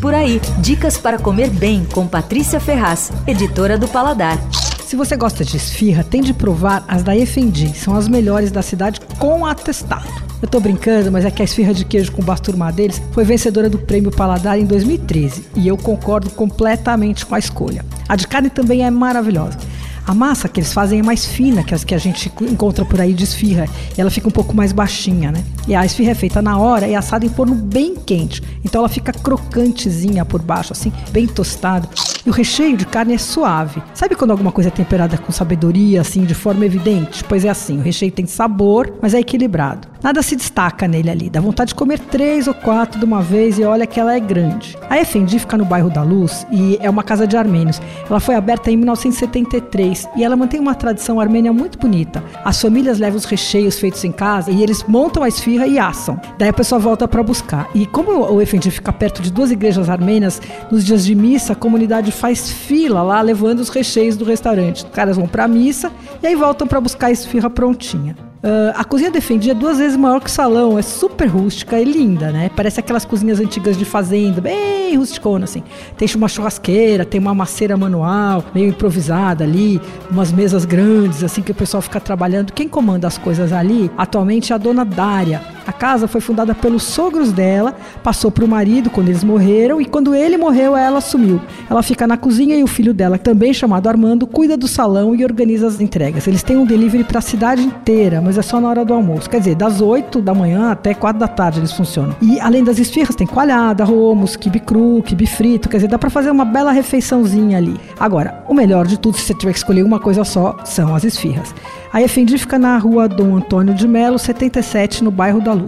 Por aí, dicas para comer bem com Patrícia Ferraz, editora do Paladar. Se você gosta de esfirra, tem de provar as da Efendi. São as melhores da cidade com atestado. Eu tô brincando, mas é que a esfirra de queijo com basturma deles foi vencedora do prêmio Paladar em 2013 e eu concordo completamente com a escolha. A de carne também é maravilhosa. A massa que eles fazem é mais fina que as que a gente encontra por aí de esfirra. Ela fica um pouco mais baixinha, né? E a esfirra é feita na hora e assada em forno bem quente. Então ela fica crocantezinha por baixo, assim, bem tostada. E o recheio de carne é suave. Sabe quando alguma coisa é temperada com sabedoria, assim, de forma evidente? Pois é assim, o recheio tem sabor, mas é equilibrado. Nada se destaca nele ali. Dá vontade de comer três ou quatro de uma vez e olha que ela é grande. A Efendi fica no bairro da Luz e é uma casa de armênios. Ela foi aberta em 1973 e ela mantém uma tradição armênia muito bonita. As famílias levam os recheios feitos em casa e eles montam a esfirra e assam. Daí a pessoa volta para buscar. E como o Efendi fica perto de duas igrejas armênias, nos dias de missa a comunidade faz fila lá levando os recheios do restaurante. Os caras vão para a missa e aí voltam para buscar a esfirra prontinha. Uh, a cozinha defendida é duas vezes maior que o salão, é super rústica e linda, né? Parece aquelas cozinhas antigas de fazenda, bem rusticona, assim. Tem uma churrasqueira, tem uma maceira manual, meio improvisada ali, umas mesas grandes, assim, que o pessoal fica trabalhando. Quem comanda as coisas ali, atualmente, é a dona Dária. Casa foi fundada pelos sogros dela, passou para o marido quando eles morreram, e quando ele morreu, ela assumiu. Ela fica na cozinha e o filho dela, também chamado Armando, cuida do salão e organiza as entregas. Eles têm um delivery para a cidade inteira, mas é só na hora do almoço. Quer dizer, das 8 da manhã até 4 da tarde eles funcionam. E além das esfirras, tem coalhada, romos, quibe cru, quibe frito. Quer dizer, dá para fazer uma bela refeiçãozinha ali. Agora, o melhor de tudo, se você tiver que escolher uma coisa só, são as esfirras. A Efendi fica na rua Dom Antônio de Melo, 77, no bairro da Luz.